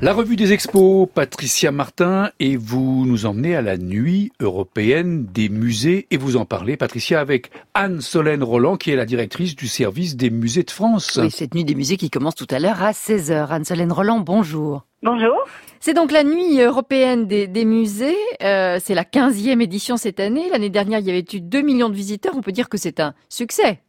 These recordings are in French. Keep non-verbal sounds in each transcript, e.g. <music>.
La revue des expos, Patricia Martin, et vous nous emmenez à la nuit européenne des musées et vous en parlez, Patricia, avec Anne-Solène Roland, qui est la directrice du service des musées de France. Oui, cette nuit des musées qui commence tout à l'heure à 16h. Anne-Solène Roland, bonjour. Bonjour. C'est donc la nuit européenne des, musées. Euh, c'est la 15e édition cette année. L'année dernière, il y avait eu 2 millions de visiteurs. On peut dire que c'est un succès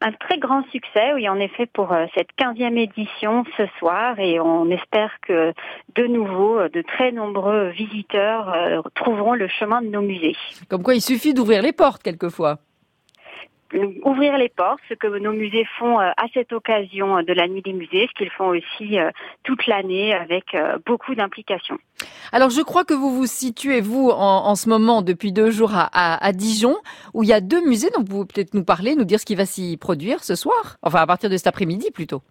un très grand succès, oui, en effet, pour euh, cette 15e édition ce soir. Et on espère que de nouveau, euh, de très nombreux visiteurs euh, trouveront le chemin de nos musées. Comme quoi, il suffit d'ouvrir les portes quelquefois ouvrir les portes, ce que nos musées font à cette occasion de la nuit des musées, ce qu'ils font aussi toute l'année avec beaucoup d'implications. Alors je crois que vous vous situez, vous, en, ce moment, depuis deux jours à, Dijon, où il y a deux musées, donc vous pouvez peut-être nous parler, nous dire ce qui va s'y produire ce soir, enfin à partir de cet après-midi plutôt.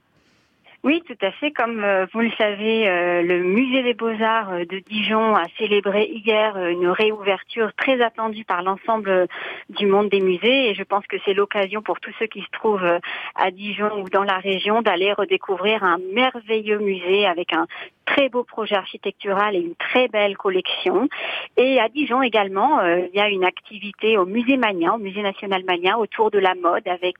Oui, tout à fait. Comme euh, vous le savez, euh, le Musée des Beaux-Arts euh, de Dijon a célébré hier une réouverture très attendue par l'ensemble du monde des musées et je pense que c'est l'occasion pour tous ceux qui se trouvent à Dijon ou dans la région d'aller redécouvrir un merveilleux musée avec un très beau projet architectural et une très belle collection. Et à Dijon également, il y a une activité au musée Magnin, au musée national Magnin, autour de la mode avec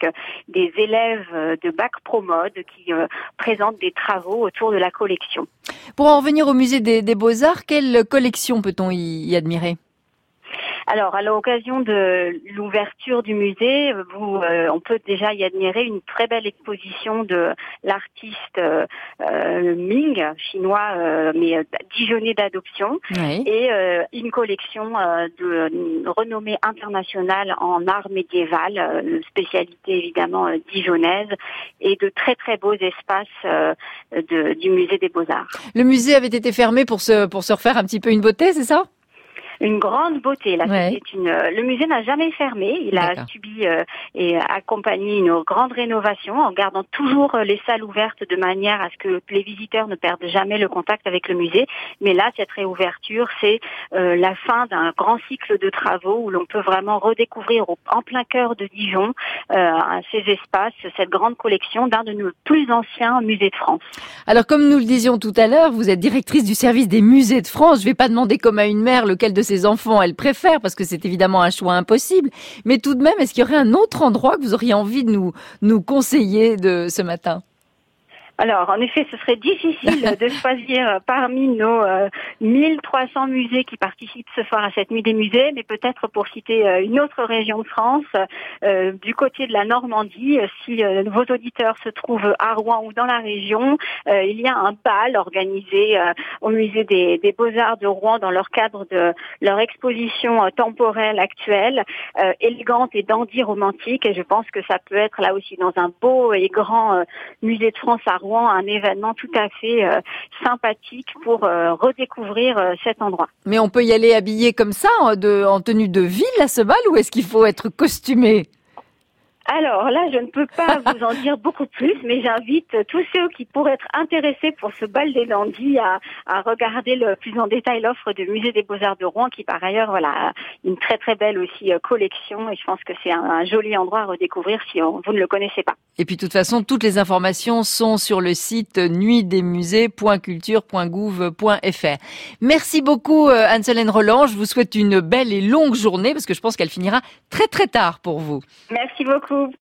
des élèves de bac pro mode qui présente des travaux autour de la collection. Pour en revenir au musée des, Beaux-Arts, quelle collection peut-on y admirer? Alors, à l'occasion de l'ouverture du musée, vous, euh, on peut déjà y admirer une très belle exposition de l'artiste euh, euh, Ming, chinois, mais dijonnais d'adoption, et une collection de renommée internationale en art médiéval, spécialité évidemment dijonnaise, et de très très beaux espaces du musée des Beaux-Arts. Le musée avait été fermé pour se, pour se refaire un petit peu une beauté, c'est ça? Une grande beauté. Là, une, euh, le musée n'a jamais fermé. Il a subi euh, et accompagné une grande rénovation en gardant toujours euh, les salles ouvertes de manière à ce que les visiteurs ne perdent jamais le contact avec le musée. Mais là, cette réouverture, c'est la fin d'un grand cycle de travaux où l'on peut vraiment redécouvrir en plein cœur de Dijon ces espaces, cette grande collection d'un de nos plus anciens musées de France. Alors, comme nous le disions tout à l'heure, vous êtes directrice du service des musées de France. Je ne vais pas demander comme à une mère lequel de ces enfants elle préfère, parce que c'est évidemment un choix impossible. Mais tout de même, est-ce qu'il y aurait un autre endroit que vous auriez envie de nous, nous conseiller de ce matin? Alors, en effet, ce serait difficile de <laughs> choisir parmi nos 1300 euh, musées qui participent ce soir à cette nuit des musées, mais peut-être pour citer euh, une autre région de France, euh, du côté de la Normandie, si vos auditeurs se trouvent à Rouen ou dans la région, il y a un bal organisé au musée des, Beaux-Arts de Rouen dans leur cadre de leur exposition temporelle actuelle, élégante et dandy romantique, et je pense que ça peut être là aussi dans un beau et grand musée de France à Rouen un événement tout à fait euh, sympathique pour euh, redécouvrir euh, cet endroit. Mais on peut y aller habillé comme ça, en, en tenue de ville à ce bal, ou est-ce qu'il faut être costumé? Alors là, je ne peux pas <laughs> vous en dire beaucoup plus, mais j'invite tous ceux qui pourraient être intéressés pour ce bal des dandys à, à regarder le plus en détail l'offre du Musée des Beaux-Arts de Rouen, qui par ailleurs, voilà, une très très belle aussi euh, collection, et je pense que c'est un, joli endroit à redécouvrir si vous ne le connaissez pas. Et puis de toute façon, toutes les informations sont sur le site nuitdesmusées.culture.gouv.fr. Merci beaucoup euh, Anne-Solène Roland, je vous souhaite une belle et longue journée, parce que je pense qu'elle finira très très tard pour vous. Merci beaucoup. improve